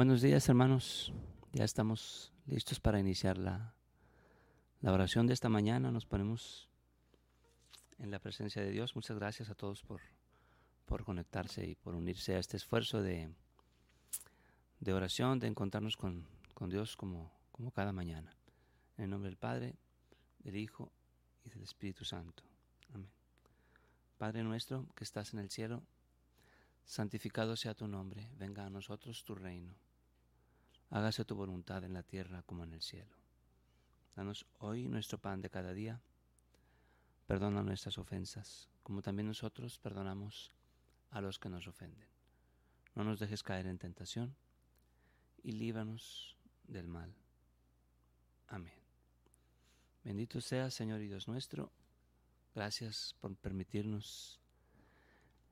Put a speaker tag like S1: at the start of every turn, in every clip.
S1: Buenos días hermanos, ya estamos listos para iniciar la, la, oración de esta mañana. Nos ponemos en la presencia de Dios. Muchas gracias a todos por, por conectarse y por unirse a este esfuerzo de, de oración, de encontrarnos con, con Dios como, como cada mañana. En el nombre del Padre, del Hijo y del Espíritu Santo. Amén. Padre nuestro que estás en el cielo, santificado sea tu nombre, venga a nosotros tu reino. Hágase tu voluntad en la tierra como en el cielo. Danos hoy nuestro pan de cada día. Perdona nuestras ofensas, como también nosotros perdonamos a los que nos ofenden. No nos dejes caer en tentación y líbranos del mal. Amén. Bendito sea, Señor y Dios nuestro. Gracias por permitirnos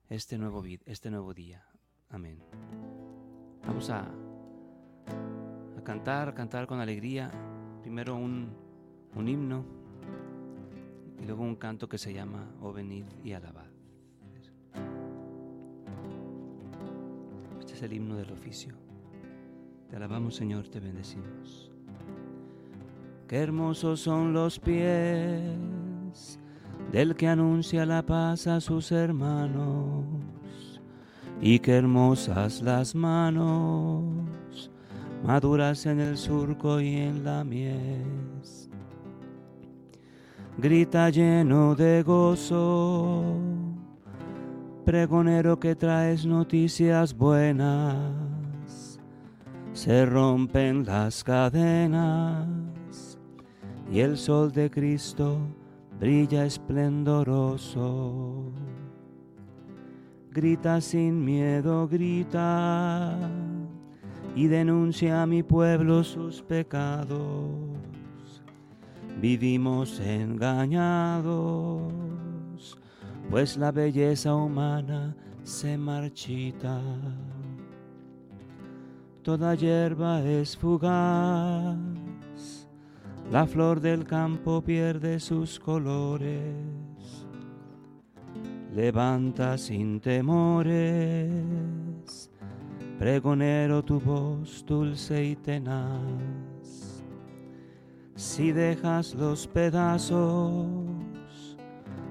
S1: este nuevo, este nuevo día. Amén. Vamos a cantar, cantar con alegría. Primero un, un himno y luego un canto que se llama Oh venid y alabad. Este es el himno del oficio. Te alabamos Señor, te bendecimos. Qué hermosos son los pies del que anuncia la paz a sus hermanos. Y qué hermosas las manos, maduras en el surco y en la mies. Grita lleno de gozo, pregonero que traes noticias buenas. Se rompen las cadenas y el sol de Cristo brilla esplendoroso. Grita sin miedo, grita y denuncia a mi pueblo sus pecados. Vivimos engañados, pues la belleza humana se marchita. Toda hierba es fugaz la flor del campo pierde sus colores. Levanta sin temores, pregonero tu voz dulce y tenaz. Si dejas los pedazos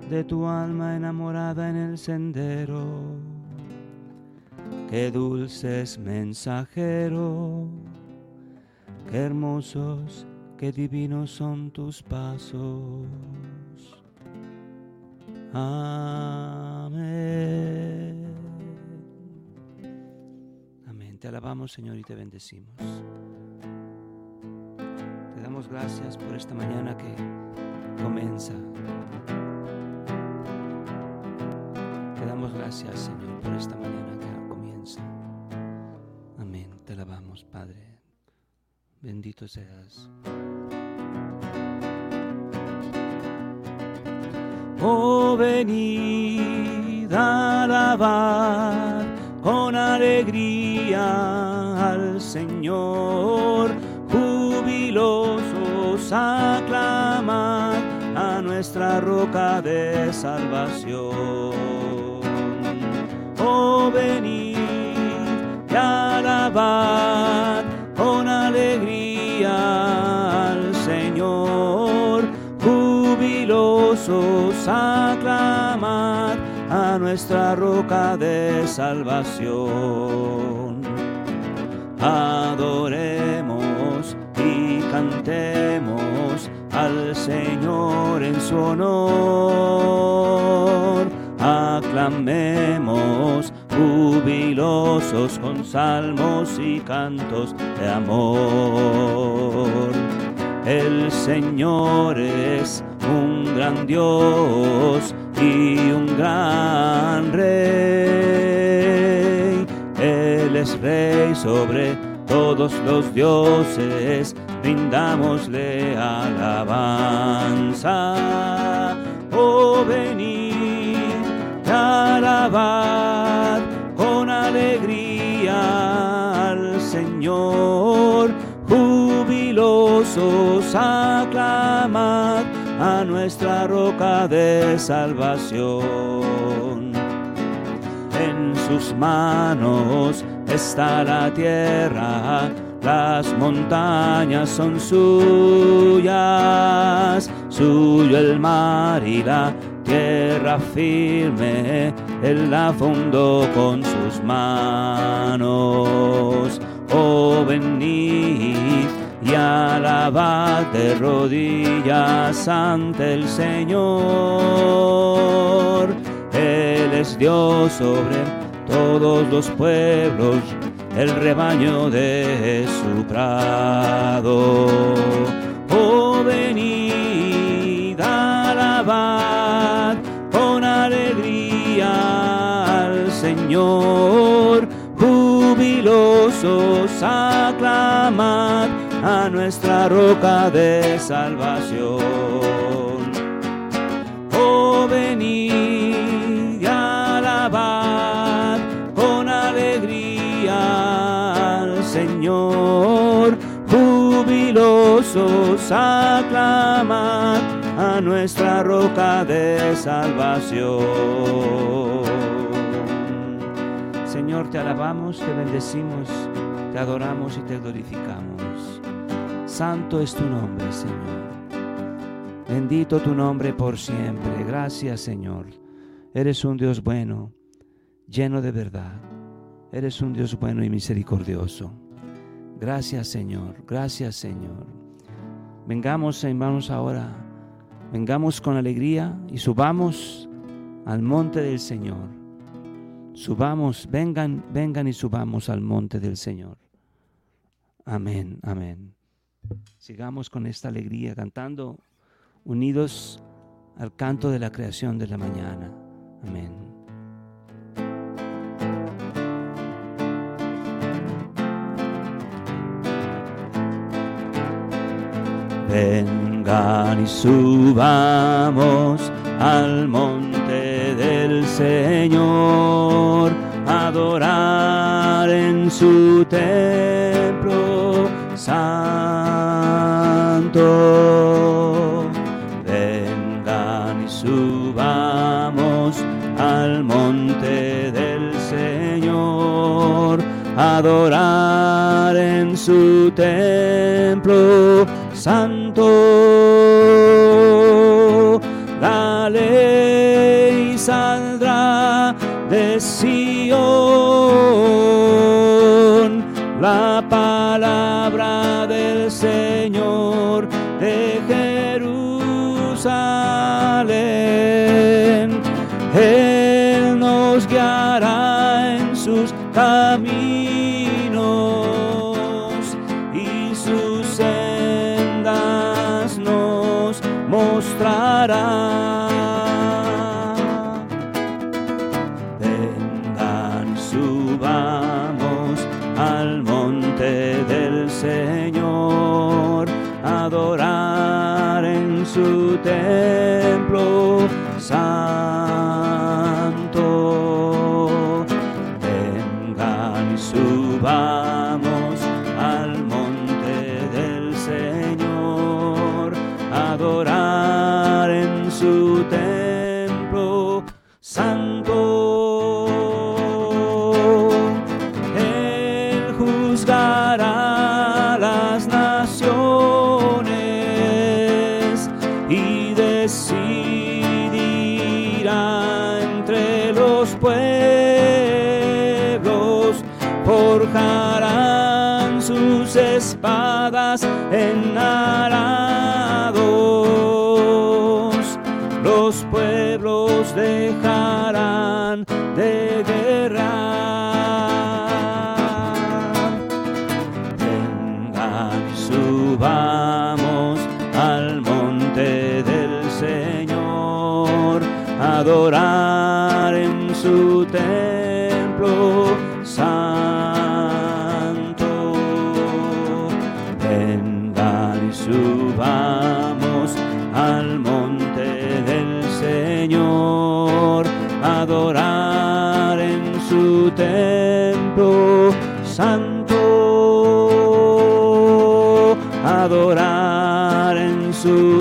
S1: de tu alma enamorada en el sendero, qué dulces mensajeros, qué hermosos qué divinos son tus pasos. Amén. Te alabamos, Señor, y te bendecimos. Te damos gracias por esta mañana que comienza. Te damos gracias, Señor, por esta mañana que comienza. Amén. Te alabamos, Padre. Bendito seas. Oh, venid a alabar con alegría al Señor, jubilosos aclamar a nuestra roca de salvación. Oh, venid a alabar con alegría al Señor jubilosos aclamar a nuestra roca de salvación. Adoremos y cantemos al Señor en su honor. Aclamemos jubilosos con salmos y cantos de amor. El Señor es un gran Dios y un gran Rey. Él es Rey sobre todos los dioses, brindámosle alabanza. Oh, venid, alabad con alegría al Señor jubilosos aclamad a nuestra roca de salvación. En sus manos está la tierra, las montañas son suyas, suyo el mar y la tierra firme, él la fundó con sus manos. Oh, venid y alabad de rodillas ante el Señor. Él es Dios sobre todos los pueblos, el rebaño de su prado. Oh, venid, alabad con alegría al Señor, jubilosos aclamad a nuestra roca de salvación. Oh, venid y alabad con alegría al Señor, jubilosos aclamad a nuestra roca de salvación. Señor, te alabamos, te bendecimos, te adoramos y te glorificamos. Santo es tu nombre, Señor. Bendito tu nombre por siempre. Gracias, Señor. Eres un Dios bueno, lleno de verdad. Eres un Dios bueno y misericordioso. Gracias, Señor. Gracias, Señor. Vengamos, hermanos, ahora. Vengamos con alegría y subamos al monte del Señor. Subamos, vengan, vengan y subamos al monte del Señor. Amén, amén. Sigamos con esta alegría cantando unidos al canto de la creación de la mañana. Amén. Vengan y subamos al monte del Señor, adorar en su templo santo. Vengan y subamos al monte del Señor, adorar en su templo santo. Saldrá de Sion, la palabra del Señor de Jerusalén. Él nos guiará en sus caminos arados, los pueblos dejarán de guerrar. Vengan subamos al monte del Señor, adorar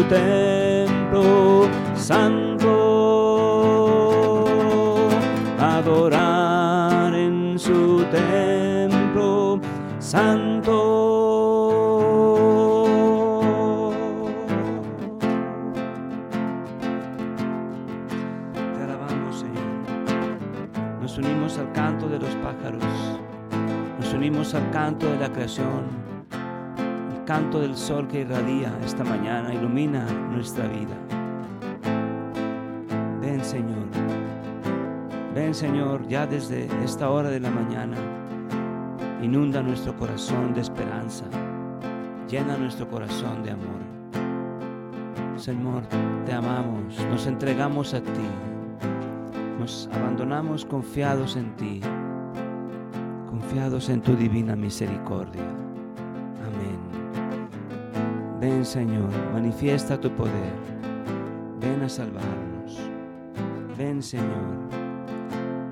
S1: templo santo, adorar en su templo santo. Te alabamos, Señor. Nos unimos al canto de los pájaros, nos unimos al canto de la creación, canto del sol que irradia esta mañana, ilumina nuestra vida. Ven, Señor. Ven, Señor, ya desde esta hora de la mañana Inunda nuestro corazón de esperanza. Llena nuestro corazón de amor. Señor, te amamos, nos entregamos a ti. Nos abandonamos confiados en ti, confiados en tu divina misericordia. Amén. Ven Señor, manifiesta tu poder. Ven a salvarnos. Ven Señor.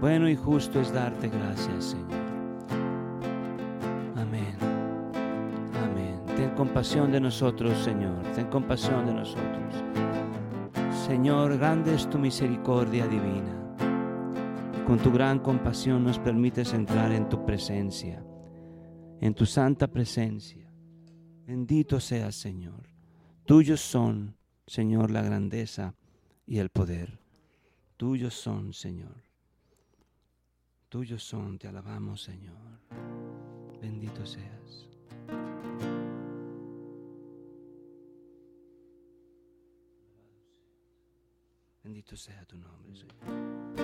S1: Bueno y justo es darte gracias, Señor. compasión de nosotros, Señor. Ten compasión de nosotros. Señor, grande es tu misericordia divina. Con tu gran compasión nos permites entrar en tu presencia, en tu santa presencia. Bendito seas, Señor. Tuyos son, Señor, la grandeza y el poder. Tuyos son, Señor. Tuyos son, te alabamos, Señor. Bendito seas. Bendito sea tu nombre, Señor.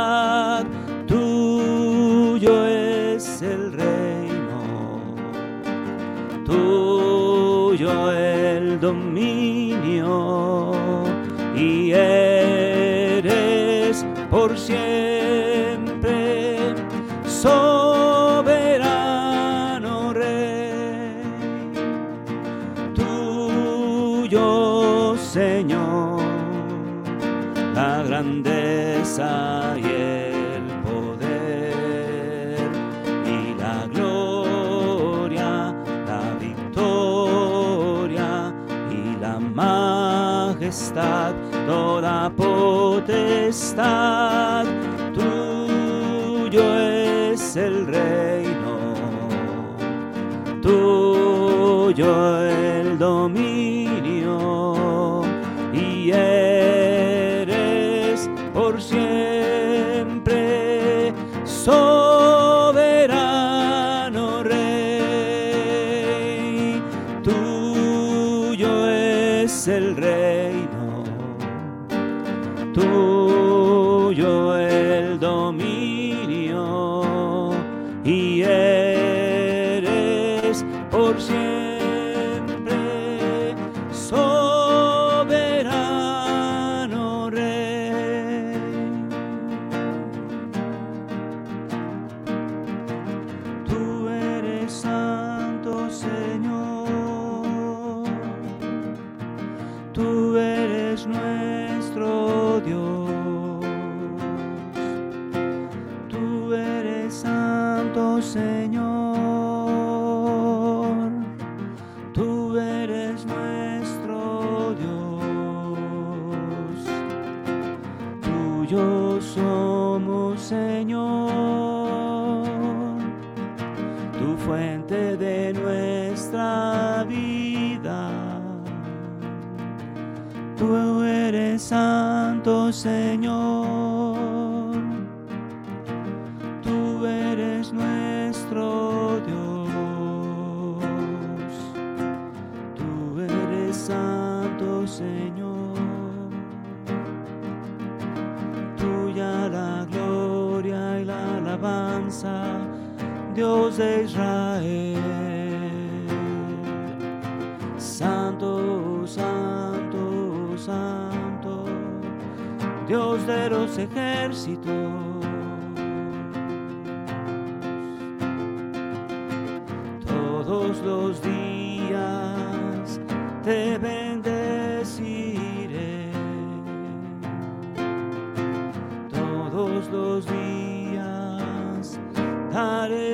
S1: por siempre soberano rey, tuyo Señor grandeza y el poder y la gloria, la victoria y la majestad, toda potestad, tuyo es el reino, tuyo el dominio santo, santo, santo, Dios de los ejércitos. Todos los días te bendeciré. Todos los días daré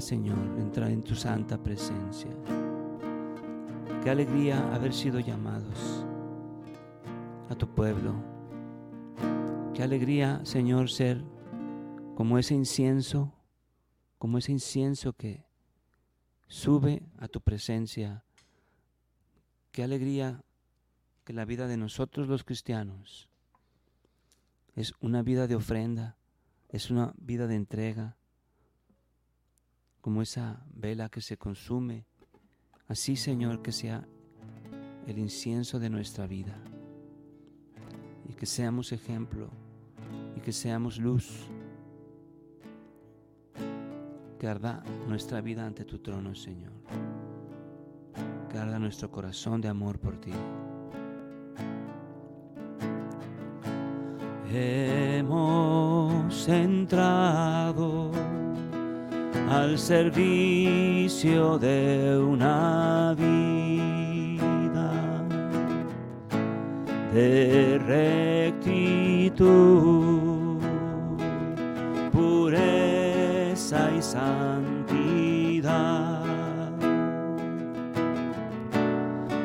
S1: Señor, entrar en tu santa presencia. Qué alegría haber sido llamados a tu pueblo. Qué alegría, Señor, ser como ese incienso, como ese incienso que sube a tu presencia. Qué alegría que la vida de nosotros los cristianos es una vida de ofrenda, es una vida de entrega, como esa vela que se consume. Así, Señor, que sea el incienso de nuestra vida y que seamos ejemplo y que seamos luz. Que nuestra vida ante tu trono, Señor. Que arda nuestro corazón de amor por ti. Hemos entrado al servicio de una vida de rectitud, pureza y santidad.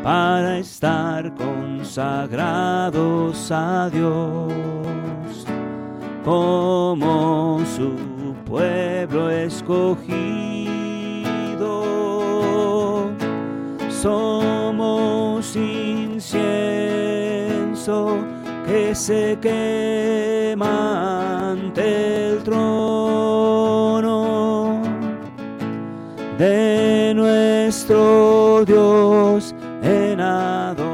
S1: Para estar consagrados a Dios como su pueblo escogido. Somos incienso que se quema ante el trono de nuestro Dios en adoración.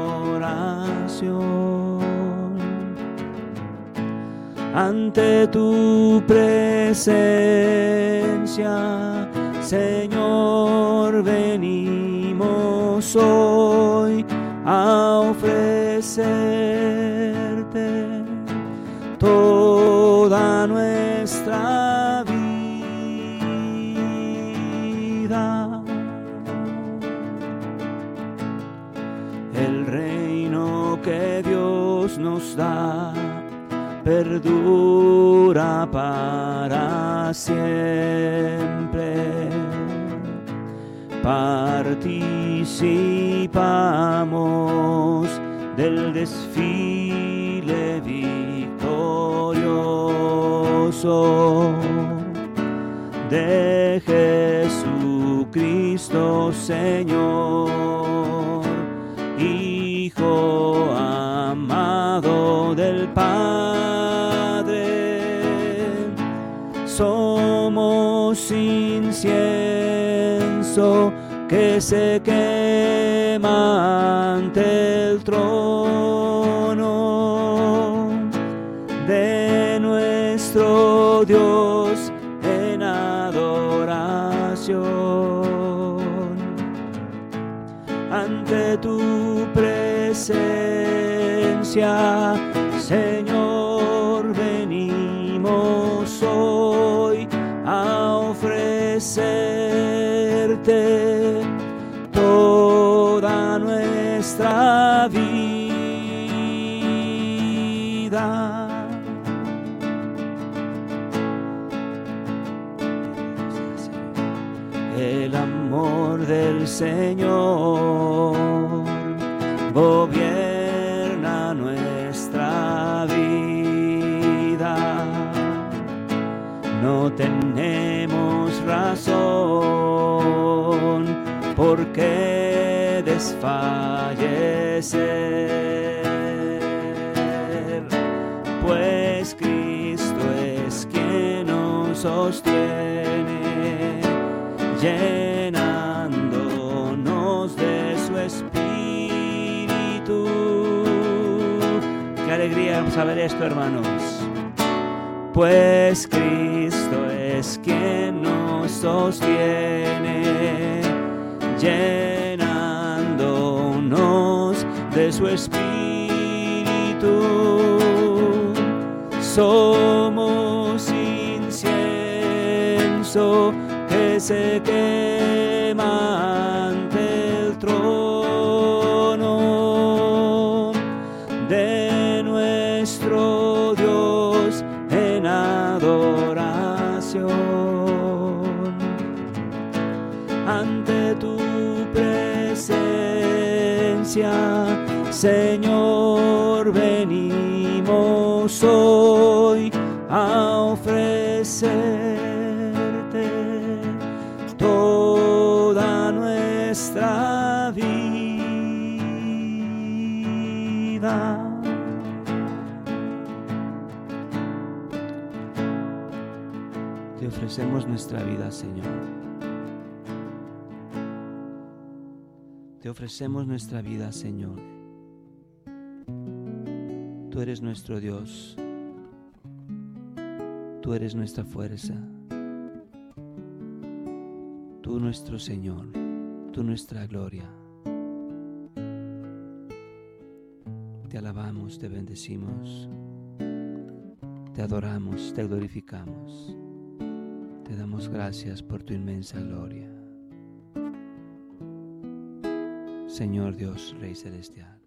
S1: Ante tu presencia, Señor, venimos hoy a ofrecerte toda nuestra vida. El reino que Dios nos da perdura para siempre. Participamos del desfile victorioso de Jesucristo Señor, Hijo amado del Padre. Incienso que se quema ante el trono de nuestro Dios en adoración. Ante tu presencia, nuestra vida. El amor del Señor gobierna nuestra vida. No tenemos razón por qué desfallecer, pues Cristo es quien nos sostiene llenándonos de su espíritu. Qué alegría saber esto, hermanos. pues Cristo es quien nos sostiene, llenándonos de su espíritu. Somos incienso que se quema Señor, venimos hoy a ofrecer toda nuestra vida. Te ofrecemos nuestra vida, Señor. Te ofrecemos nuestra vida, Señor. Tú eres nuestro Dios. Tú eres nuestra fuerza tú nuestro Señor, tú nuestra gloria. Te alabamos, te bendecimos, te adoramos, te glorificamos, te damos gracias por tu inmensa gloria. Señor Dios, Rey Celestial,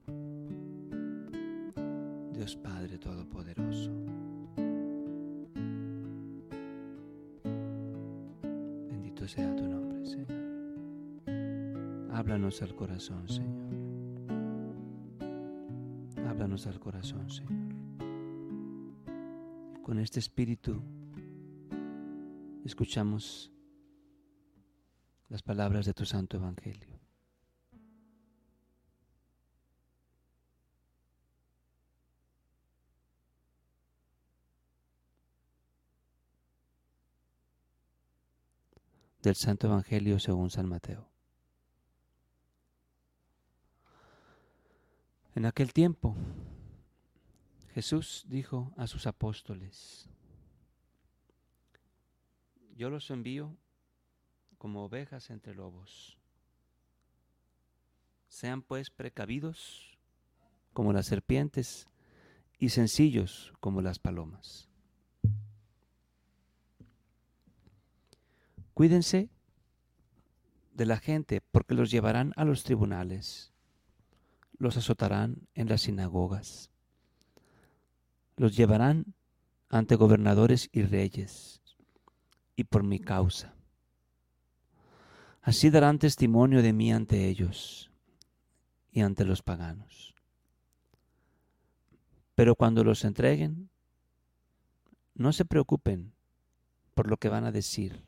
S1: Dios Padre Todopoderoso. Bendito sea tu nombre. Señor. Háblanos al corazón, Señor. Háblanos al corazón, Señor. Con este espíritu escuchamos las palabras de tu santo evangelio. Del Santo Evangelio según San Mateo. En aquel tiempo Jesús dijo a sus apóstoles, yo los envío como ovejas entre lobos. Sean pues precavidos como las serpientes y sencillos como las palomas. Cuídense de la gente porque los llevarán a los tribunales, los azotarán en las sinagogas, los llevarán ante gobernadores y reyes, y por mi causa. Así darán testimonio de mí ante ellos y ante los paganos. Pero cuando los entreguen, no se preocupen por lo que van a decir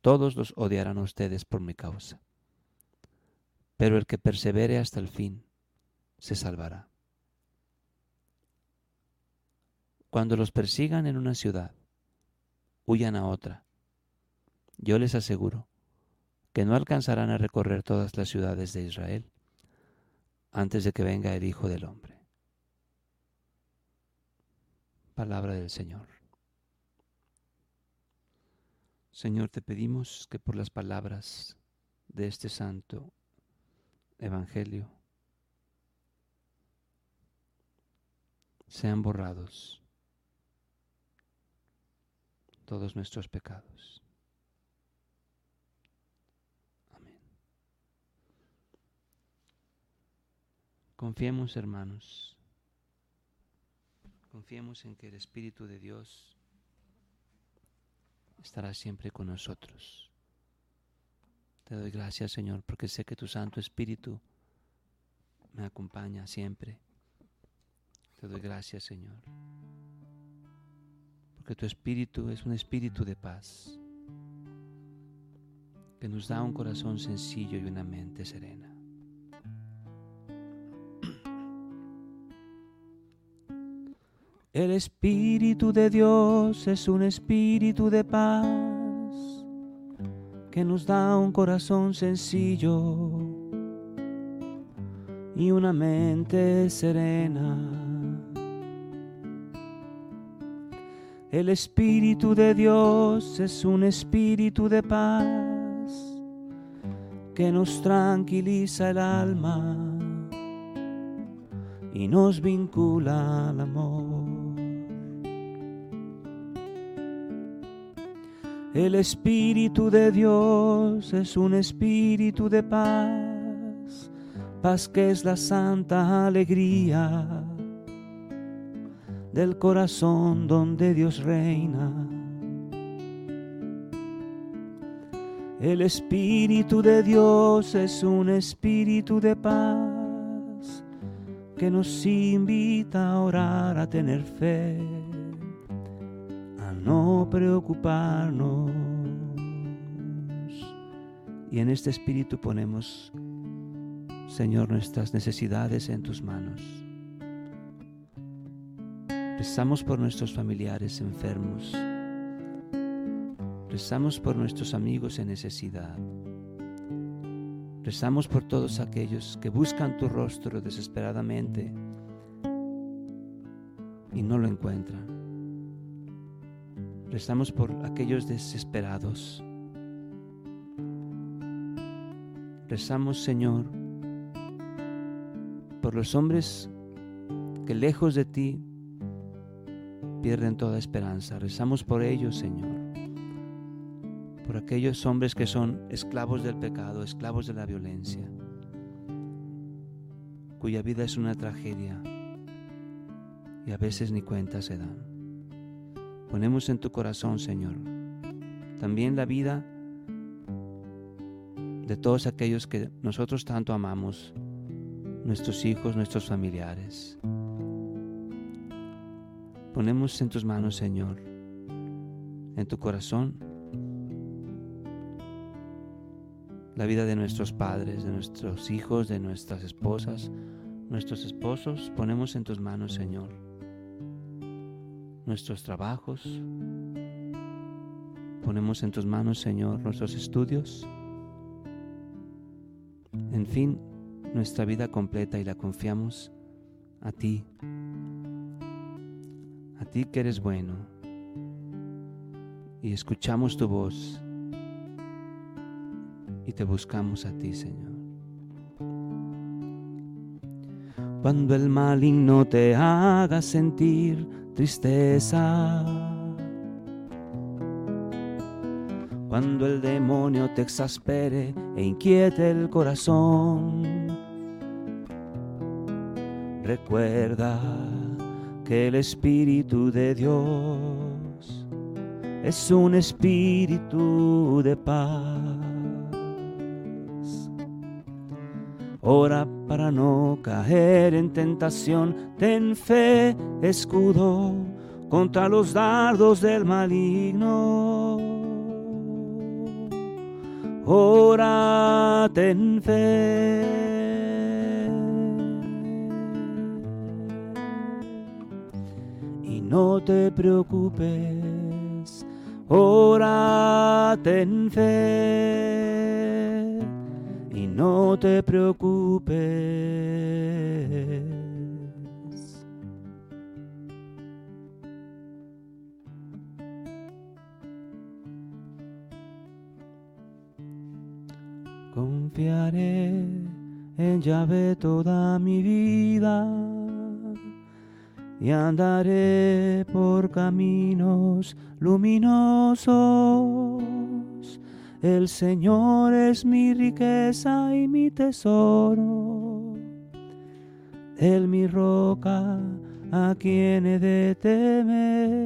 S1: todos los odiarán a ustedes por mi causa. Pero el que persevere hasta el fin se salvará. Cuando los persigan en una ciudad, huyan a otra. Yo les aseguro que no alcanzarán a recorrer todas las ciudades de Israel antes de que venga el Hijo del Hombre. Palabra del Señor. Señor, te pedimos que por las palabras de este santo Evangelio sean borrados todos nuestros pecados. Amén. Confiemos, hermanos, confiemos en que el Espíritu de Dios estará siempre con nosotros. Te doy gracias, Señor, porque sé que tu Santo Espíritu me acompaña siempre. Te doy gracias, Señor. porque tu espíritu es un espíritu de paz, que nos da un corazón sencillo y una mente serena. El Espíritu de Dios es un espíritu de paz que nos da un corazón sencillo y una mente serena. El Espíritu de Dios es un espíritu de paz que nos tranquiliza el alma y nos vincula al amor. El Espíritu de Dios es un espíritu de paz, paz que es la santa alegría del corazón donde Dios reina. El Espíritu de Dios es un espíritu de paz que nos invita a orar, a tener fe, a no preocuparnos. Y en este espíritu ponemos, Señor, nuestras necesidades en tus manos. Rezamos por nuestros familiares enfermos. Rezamos por nuestros amigos en necesidad. Rezamos por todos aquellos que buscan tu rostro desesperadamente y no lo encuentran. Rezamos por aquellos desesperados. Rezamos, Señor, por los hombres que lejos de ti pierden toda esperanza. Rezamos por ellos, Señor. Por aquellos hombres que son esclavos del pecado, esclavos de la violencia, cuya vida es una tragedia y a veces ni cuenta se dan. Ponemos en tu corazón, Señor, también la vida de todos aquellos que nosotros tanto amamos, nuestros hijos, nuestros familiares. Ponemos en tus manos, Señor, en tu corazón, la vida de nuestros padres, de nuestros hijos, de nuestras esposas, nuestros esposos. Ponemos en tus manos, Señor, nuestros trabajos. Ponemos en tus manos, Señor, nuestros estudios. En fin, nuestra vida completa y la confiamos a ti ti que eres bueno y escuchamos tu voz y te buscamos a ti, Señor. Cuando el maligno te haga sentir tristeza, cuando el demonio te exaspere e inquiete el corazón, recuerda que el Espíritu de Dios es un espíritu de paz. Ora para no caer en tentación, ten fe, escudo contra los dardos del maligno. Ora, ten fe. No te preocupes, ora, ten fe. y no te preocupes. Confiaré en llave toda mi vida y andaré por caminos luminosos. El Señor es mi riqueza y mi tesoro. Él mi roca a quien he de temer.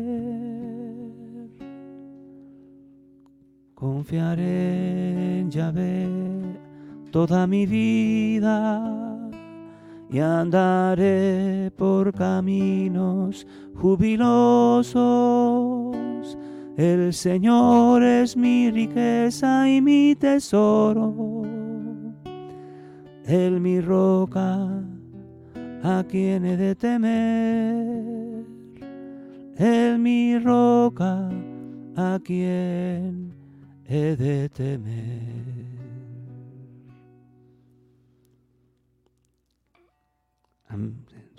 S1: Confiaré en Yahvé toda mi vida y andaré por caminos jubilosos. El Señor es mi riqueza y mi tesoro. Él mi roca, a quien he de temer. Él mi roca, a quien he de temer.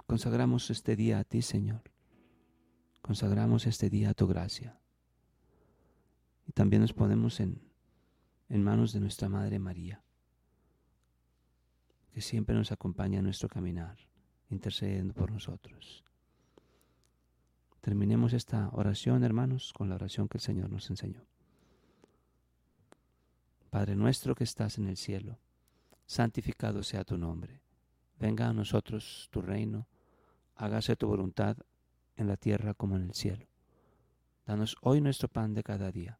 S1: Consagramos este día a ti, Señor. Consagramos este día a tu gracia. Y también nos ponemos en, en manos de nuestra Madre María, que siempre nos acompaña en nuestro caminar, intercediendo por nosotros. Terminemos esta oración, hermanos, con la oración que el Señor nos enseñó. Padre nuestro que estás en el cielo, santificado sea tu nombre. Venga a nosotros tu reino hágase tu voluntad en la tierra como en el cielo. Danos hoy nuestro pan de cada día.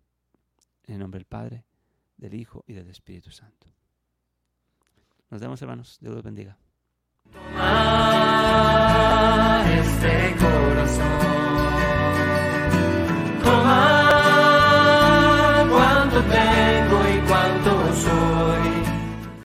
S1: En el nombre del Padre, del Hijo y del Espíritu Santo. Nos vemos, hermanos. Dios los bendiga. Este corazón.